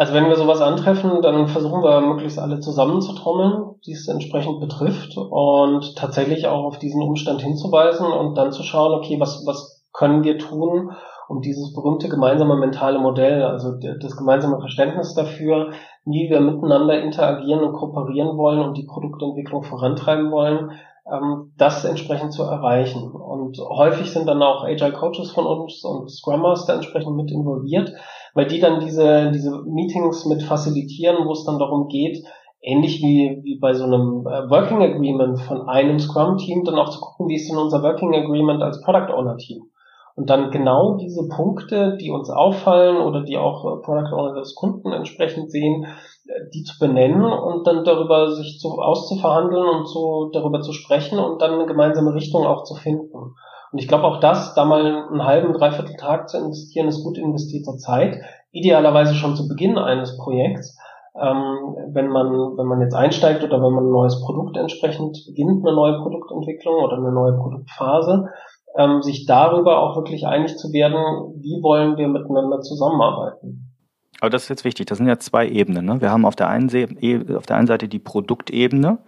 Also wenn wir sowas antreffen, dann versuchen wir möglichst alle zusammenzutrommeln, die es entsprechend betrifft und tatsächlich auch auf diesen Umstand hinzuweisen und dann zu schauen, okay, was, was können wir tun, um dieses berühmte gemeinsame mentale Modell, also das gemeinsame Verständnis dafür, wie wir miteinander interagieren und kooperieren wollen und die Produktentwicklung vorantreiben wollen, ähm, das entsprechend zu erreichen. Und häufig sind dann auch Agile Coaches von uns und Scrum Master entsprechend mit involviert, weil die dann diese, diese Meetings mit facilitieren, wo es dann darum geht, ähnlich wie, wie bei so einem äh, Working Agreement von einem Scrum-Team, dann auch zu gucken, wie ist denn unser Working Agreement als Product Owner-Team. und dann genau diese Punkte, die uns auffallen oder die auch äh, Product Owner des Kunden entsprechend sehen, äh, die zu benennen und dann darüber sich zu, auszuverhandeln und so darüber zu sprechen und dann eine gemeinsame Richtung auch zu finden. Und ich glaube auch das, da mal einen halben, dreiviertel Tag zu investieren, ist gut investierte Zeit. Idealerweise schon zu Beginn eines Projekts. Ähm, wenn man, wenn man jetzt einsteigt oder wenn man ein neues Produkt entsprechend beginnt, eine neue Produktentwicklung oder eine neue Produktphase, ähm, sich darüber auch wirklich einig zu werden, wie wollen wir miteinander zusammenarbeiten. Aber das ist jetzt wichtig. Das sind ja zwei Ebenen. Ne? Wir haben auf der, einen e, auf der einen Seite die Produktebene,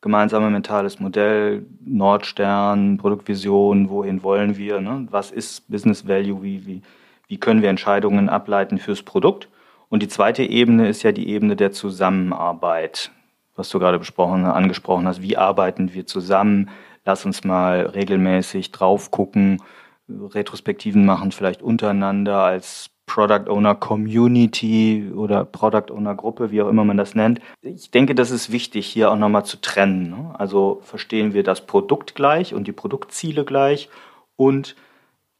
gemeinsame mentales Modell, Nordstern, Produktvision, wohin wollen wir, ne? was ist Business Value, wie, wie, wie können wir Entscheidungen ableiten fürs Produkt. Und die zweite Ebene ist ja die Ebene der Zusammenarbeit, was du gerade besprochen, angesprochen hast. Wie arbeiten wir zusammen? Lass uns mal regelmäßig drauf gucken, Retrospektiven machen, vielleicht untereinander als Product Owner Community oder Product Owner Gruppe, wie auch immer man das nennt. Ich denke, das ist wichtig, hier auch nochmal zu trennen. Ne? Also verstehen wir das Produkt gleich und die Produktziele gleich und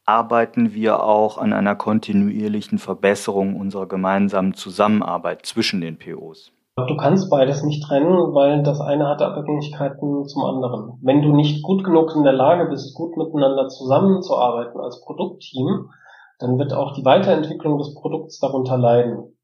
arbeiten wir auch an einer kontinuierlichen Verbesserung unserer gemeinsamen Zusammenarbeit zwischen den POs. Du kannst beides nicht trennen, weil das eine hat Abhängigkeiten zum anderen. Wenn du nicht gut genug in der Lage bist, gut miteinander zusammenzuarbeiten als Produktteam, dann wird auch die Weiterentwicklung des Produkts darunter leiden.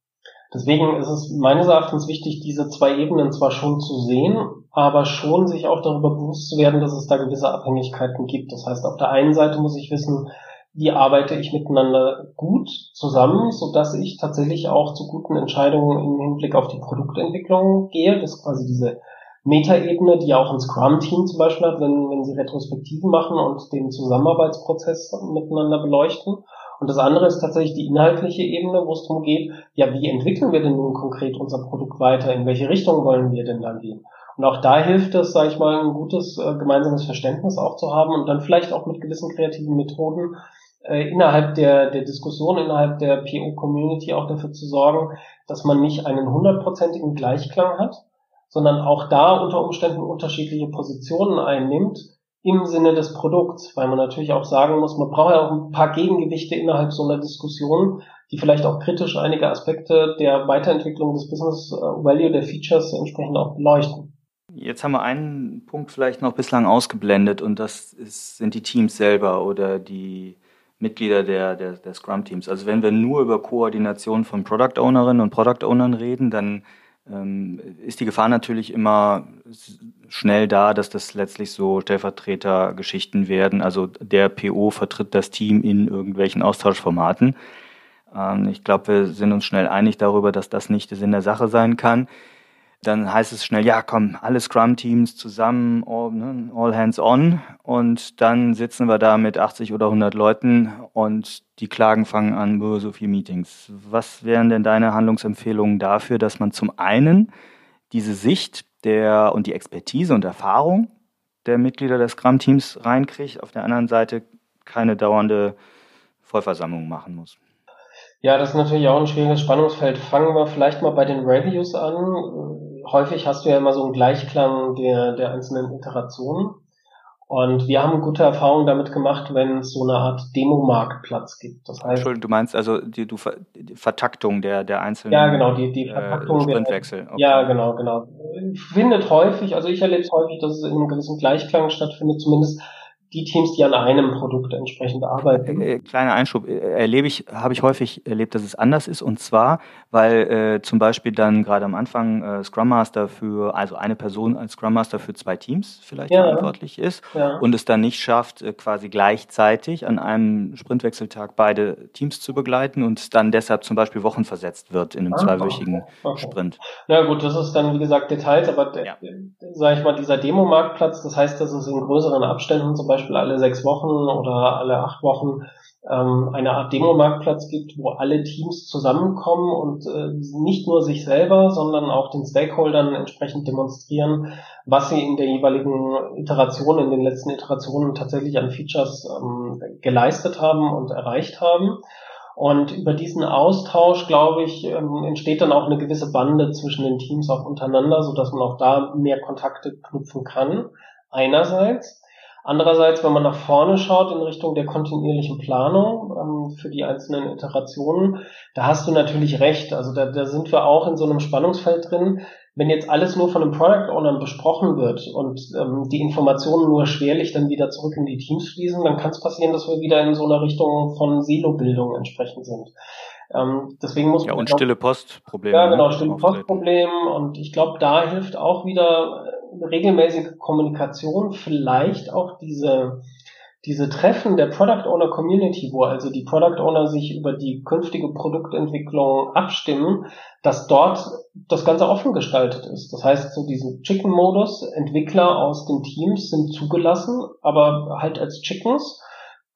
Deswegen ist es meines Erachtens wichtig, diese zwei Ebenen zwar schon zu sehen, aber schon sich auch darüber bewusst zu werden, dass es da gewisse Abhängigkeiten gibt. Das heißt, auf der einen Seite muss ich wissen, wie arbeite ich miteinander gut zusammen, so dass ich tatsächlich auch zu guten Entscheidungen im Hinblick auf die Produktentwicklung gehe. Das ist quasi diese Metaebene, die auch ein Scrum-Team zum Beispiel hat, wenn, wenn sie Retrospektiven machen und den Zusammenarbeitsprozess miteinander beleuchten. Und das andere ist tatsächlich die inhaltliche Ebene, wo es darum geht, ja, wie entwickeln wir denn nun konkret unser Produkt weiter? In welche Richtung wollen wir denn dann gehen? Und auch da hilft es, sage ich mal, ein gutes äh, gemeinsames Verständnis auch zu haben und dann vielleicht auch mit gewissen kreativen Methoden äh, innerhalb der, der Diskussion, innerhalb der PO-Community auch dafür zu sorgen, dass man nicht einen hundertprozentigen Gleichklang hat, sondern auch da unter Umständen unterschiedliche Positionen einnimmt im Sinne des Produkts, weil man natürlich auch sagen muss, man braucht ja auch ein paar Gegengewichte innerhalb so einer Diskussion, die vielleicht auch kritisch einige Aspekte der Weiterentwicklung des Business äh, Value der Features entsprechend auch beleuchten. Jetzt haben wir einen Punkt vielleicht noch bislang ausgeblendet und das ist, sind die Teams selber oder die Mitglieder der, der, der Scrum-Teams. Also wenn wir nur über Koordination von Product Ownerinnen und Product Ownern reden, dann ist die Gefahr natürlich immer schnell da, dass das letztlich so Stellvertretergeschichten werden. Also der PO vertritt das Team in irgendwelchen Austauschformaten. Ähm, ich glaube, wir sind uns schnell einig darüber, dass das nicht der Sinn der Sache sein kann dann heißt es schnell, ja, komm, alle Scrum-Teams zusammen, all, ne, all, hands on. Und dann sitzen wir da mit 80 oder 100 Leuten und die Klagen fangen an, so viele Meetings. Was wären denn deine Handlungsempfehlungen dafür, dass man zum einen diese Sicht der und die Expertise und Erfahrung der Mitglieder des Scrum-Teams reinkriegt, auf der anderen Seite keine dauernde Vollversammlung machen muss? Ja, das ist natürlich auch ein schwieriges Spannungsfeld. Fangen wir vielleicht mal bei den Reviews an häufig hast du ja immer so einen Gleichklang der, der einzelnen Iterationen. Und wir haben gute Erfahrungen damit gemacht, wenn es so eine Art Demo-Marktplatz gibt. Das heißt, Entschuldigung, du meinst also die, du, die Vertaktung der, der einzelnen Ja, genau, die, die äh, Vertaktung äh, Sprintwechsel. Okay. Ja, genau, genau. Findet häufig, also ich erlebe es häufig, dass es in einem gewissen Gleichklang stattfindet, zumindest die Teams, die an einem Produkt entsprechend arbeiten. Äh, äh, kleiner Einschub, äh, erlebe ich, habe ich häufig erlebt, dass es anders ist. Und zwar, weil äh, zum Beispiel dann gerade am Anfang äh, Scrum Master für, also eine Person als Scrum Master für zwei Teams vielleicht ja. verantwortlich ist ja. und es dann nicht schafft, äh, quasi gleichzeitig an einem Sprintwechseltag beide Teams zu begleiten und dann deshalb zum Beispiel Wochen versetzt wird in einem ah, zweiwöchigen okay. Sprint. Na gut, das ist dann wie gesagt Details, aber ja. sage ich mal, dieser Demo-Marktplatz, das heißt, dass es in größeren Abständen zum Beispiel Beispiel alle sechs Wochen oder alle acht Wochen ähm, eine Art Demo-Marktplatz gibt, wo alle Teams zusammenkommen und äh, nicht nur sich selber, sondern auch den Stakeholdern entsprechend demonstrieren, was sie in der jeweiligen Iteration, in den letzten Iterationen tatsächlich an Features ähm, geleistet haben und erreicht haben. Und über diesen Austausch, glaube ich, ähm, entsteht dann auch eine gewisse Bande zwischen den Teams auch untereinander, so dass man auch da mehr Kontakte knüpfen kann. Einerseits. Andererseits, wenn man nach vorne schaut in Richtung der kontinuierlichen Planung ähm, für die einzelnen Iterationen, da hast du natürlich recht. Also da, da sind wir auch in so einem Spannungsfeld drin. Wenn jetzt alles nur von einem Product Owner besprochen wird und ähm, die Informationen nur schwerlich dann wieder zurück in die Teams fließen, dann kann es passieren, dass wir wieder in so einer Richtung von Silo-Bildung entsprechend sind. Ähm, deswegen muss ja, man und stille Postprobleme. Ja, genau, stille Postprobleme. Und ich glaube, da hilft auch wieder regelmäßige Kommunikation, vielleicht auch diese, diese Treffen der Product Owner Community, wo also die Product Owner sich über die künftige Produktentwicklung abstimmen, dass dort das Ganze offen gestaltet ist. Das heißt, so diesen Chicken-Modus, Entwickler aus den Teams sind zugelassen, aber halt als Chickens,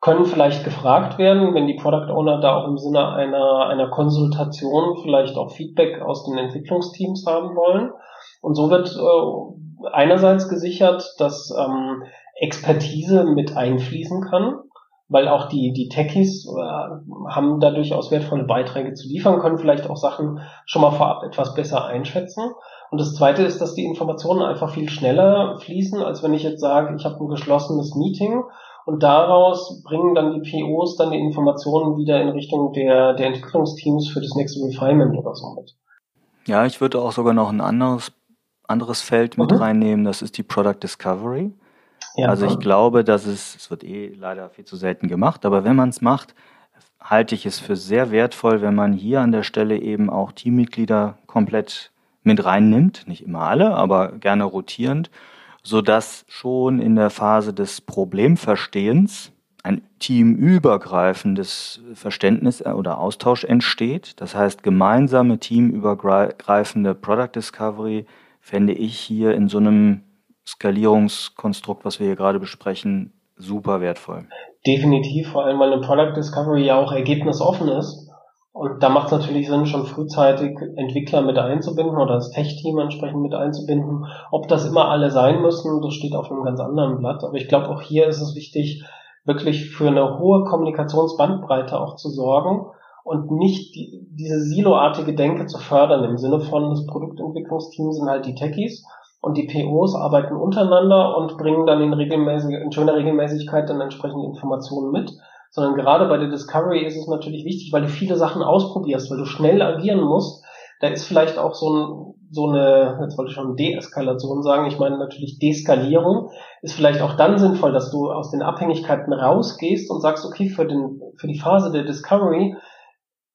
können vielleicht gefragt werden, wenn die Product Owner da auch im Sinne einer, einer Konsultation vielleicht auch Feedback aus den Entwicklungsteams haben wollen. Und so wird äh, einerseits gesichert, dass ähm, Expertise mit einfließen kann, weil auch die, die Techies äh, haben da durchaus wertvolle Beiträge zu liefern, können vielleicht auch Sachen schon mal vorab etwas besser einschätzen. Und das Zweite ist, dass die Informationen einfach viel schneller fließen, als wenn ich jetzt sage, ich habe ein geschlossenes Meeting und daraus bringen dann die POs dann die Informationen wieder in Richtung der, der Entwicklungsteams für das nächste Refinement oder so mit. Ja, ich würde auch sogar noch ein anderes anderes Feld mit mhm. reinnehmen, das ist die Product Discovery. Ja, also ich glaube, dass es, es wird eh leider viel zu selten gemacht, aber wenn man es macht, halte ich es für sehr wertvoll, wenn man hier an der Stelle eben auch Teammitglieder komplett mit reinnimmt, nicht immer alle, aber gerne rotierend, sodass schon in der Phase des Problemverstehens ein teamübergreifendes Verständnis oder Austausch entsteht. Das heißt, gemeinsame teamübergreifende Product Discovery fände ich hier in so einem Skalierungskonstrukt, was wir hier gerade besprechen, super wertvoll. Definitiv, vor allem weil eine Product Discovery ja auch ergebnisoffen ist. Und da macht es natürlich Sinn, schon frühzeitig Entwickler mit einzubinden oder das Tech-Team entsprechend mit einzubinden. Ob das immer alle sein müssen, das steht auf einem ganz anderen Blatt. Aber ich glaube, auch hier ist es wichtig, wirklich für eine hohe Kommunikationsbandbreite auch zu sorgen und nicht die, diese siloartige Denke zu fördern im Sinne von das Produktentwicklungsteam sind halt die Techies und die POs arbeiten untereinander und bringen dann in, regelmäßig, in schöner Regelmäßigkeit dann entsprechende Informationen mit, sondern gerade bei der Discovery ist es natürlich wichtig, weil du viele Sachen ausprobierst, weil du schnell agieren musst. Da ist vielleicht auch so, ein, so eine, jetzt wollte ich schon Deeskalation sagen, ich meine natürlich Deskalierung, ist vielleicht auch dann sinnvoll, dass du aus den Abhängigkeiten rausgehst und sagst, okay, für, den, für die Phase der Discovery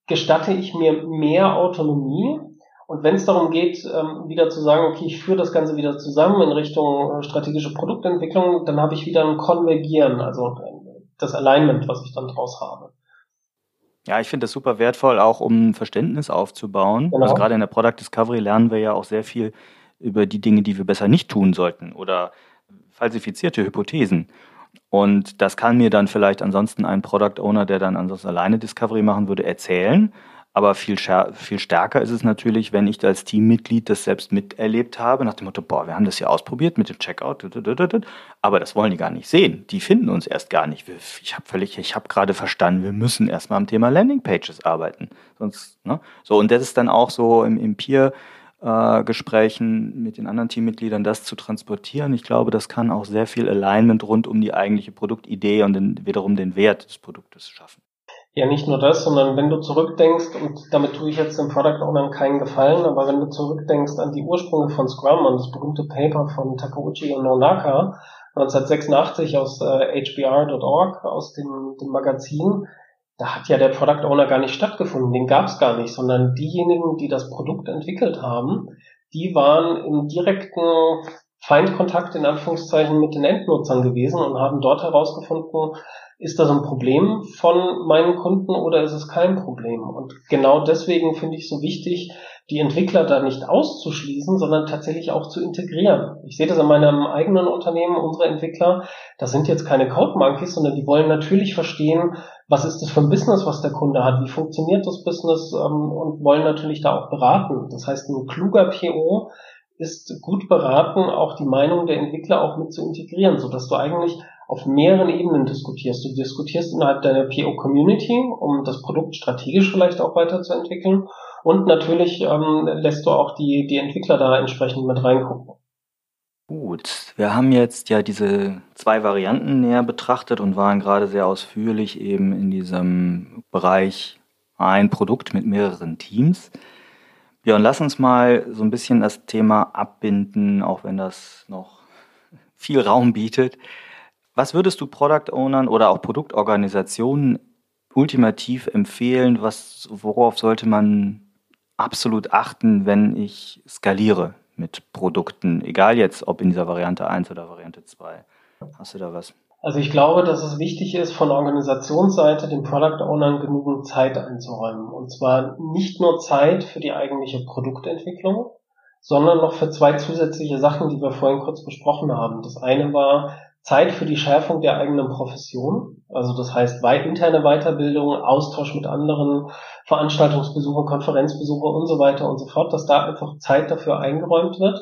gestatte ich mir mehr Autonomie. Und wenn es darum geht, ähm, wieder zu sagen, okay, ich führe das Ganze wieder zusammen in Richtung äh, strategische Produktentwicklung, dann habe ich wieder ein Konvergieren, also äh, das Alignment, was ich dann draus habe. Ja, ich finde das super wertvoll, auch um Verständnis aufzubauen. Genau. Also gerade in der Product Discovery lernen wir ja auch sehr viel über die Dinge, die wir besser nicht tun sollten oder falsifizierte Hypothesen. Und das kann mir dann vielleicht ansonsten ein Product Owner, der dann ansonsten alleine Discovery machen würde, erzählen. Aber viel, viel stärker ist es natürlich, wenn ich als Teammitglied das selbst miterlebt habe, nach dem Motto, boah, wir haben das ja ausprobiert mit dem Checkout, aber das wollen die gar nicht sehen. Die finden uns erst gar nicht. Ich habe völlig, ich habe gerade verstanden, wir müssen erstmal am Thema Landingpages arbeiten. Sonst, ne? So, und das ist dann auch so im, im Peer, äh, Gesprächen mit den anderen Teammitgliedern das zu transportieren. Ich glaube, das kann auch sehr viel Alignment rund um die eigentliche Produktidee und den, wiederum den Wert des Produktes schaffen. Ja, nicht nur das, sondern wenn du zurückdenkst, und damit tue ich jetzt dem Product Owner keinen Gefallen, aber wenn du zurückdenkst an die Ursprünge von Scrum, und das berühmte Paper von Takeuchi und Nonaka 1986 aus äh, hbr.org, aus dem, dem Magazin, da hat ja der Product Owner gar nicht stattgefunden, den gab es gar nicht, sondern diejenigen, die das Produkt entwickelt haben, die waren im direkten Feindkontakt in Anführungszeichen mit den Endnutzern gewesen und haben dort herausgefunden, ist das ein Problem von meinen Kunden oder ist es kein Problem? Und genau deswegen finde ich so wichtig, die Entwickler da nicht auszuschließen, sondern tatsächlich auch zu integrieren. Ich sehe das in meinem eigenen Unternehmen, unsere Entwickler, das sind jetzt keine Code Monkeys, sondern die wollen natürlich verstehen, was ist das für ein Business, was der Kunde hat, wie funktioniert das Business ähm, und wollen natürlich da auch beraten. Das heißt, ein kluger PO ist gut beraten, auch die Meinung der Entwickler auch mit zu integrieren, so dass du eigentlich auf mehreren Ebenen diskutierst. Du diskutierst innerhalb deiner PO-Community, um das Produkt strategisch vielleicht auch weiterzuentwickeln und natürlich ähm, lässt du auch die, die Entwickler da entsprechend mit reingucken. Gut, wir haben jetzt ja diese zwei Varianten näher betrachtet und waren gerade sehr ausführlich eben in diesem Bereich ein Produkt mit mehreren Teams. Björn, lass uns mal so ein bisschen das Thema abbinden, auch wenn das noch viel Raum bietet. Was würdest du Product Ownern oder auch Produktorganisationen ultimativ empfehlen? Was, worauf sollte man absolut achten, wenn ich skaliere mit Produkten? Egal jetzt, ob in dieser Variante 1 oder Variante 2. Hast du da was? Also ich glaube, dass es wichtig ist, von Organisationsseite den Product Ownern genügend Zeit einzuräumen. Und zwar nicht nur Zeit für die eigentliche Produktentwicklung, sondern noch für zwei zusätzliche Sachen, die wir vorhin kurz besprochen haben. Das eine war Zeit für die Schärfung der eigenen Profession, also das heißt interne Weiterbildung, Austausch mit anderen, Veranstaltungsbesuche, Konferenzbesuche und so weiter und so fort, dass da einfach Zeit dafür eingeräumt wird.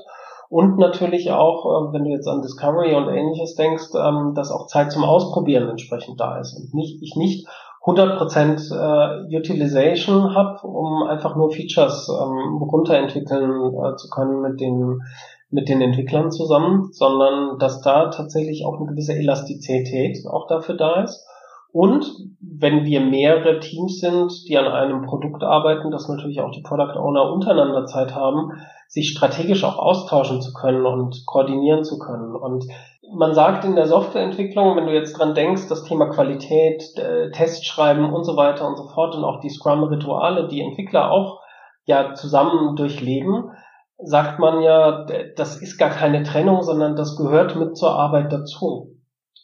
Und natürlich auch, äh, wenn du jetzt an Discovery und ähnliches denkst, ähm, dass auch Zeit zum Ausprobieren entsprechend da ist und nicht, ich nicht 100% äh, Utilization habe, um einfach nur Features ähm, runterentwickeln äh, zu können mit den, mit den Entwicklern zusammen, sondern dass da tatsächlich auch eine gewisse Elastizität auch dafür da ist. Und wenn wir mehrere Teams sind, die an einem Produkt arbeiten, dass natürlich auch die Product Owner untereinander Zeit haben, sich strategisch auch austauschen zu können und koordinieren zu können. Und man sagt in der Softwareentwicklung, wenn du jetzt dran denkst, das Thema Qualität, äh, Testschreiben und so weiter und so fort und auch die Scrum-Rituale, die Entwickler auch ja zusammen durchleben, sagt man ja, das ist gar keine Trennung, sondern das gehört mit zur Arbeit dazu.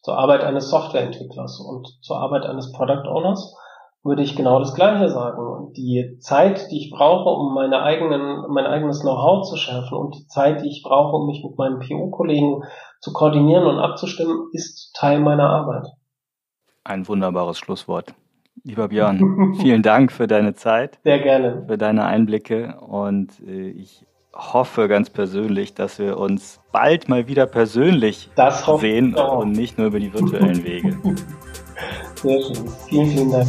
Zur Arbeit eines Softwareentwicklers und zur Arbeit eines Product Owners würde ich genau das Gleiche sagen. Die Zeit, die ich brauche, um meine eigenen, mein eigenes Know-how zu schärfen und die Zeit, die ich brauche, um mich mit meinen PO-Kollegen zu koordinieren und abzustimmen, ist Teil meiner Arbeit. Ein wunderbares Schlusswort. Lieber Björn, vielen Dank für deine Zeit. Sehr gerne. Für deine Einblicke und äh, ich hoffe ganz persönlich, dass wir uns bald mal wieder persönlich sehen und nicht nur über die virtuellen Wege. Sehr schön. Vielen, vielen Dank.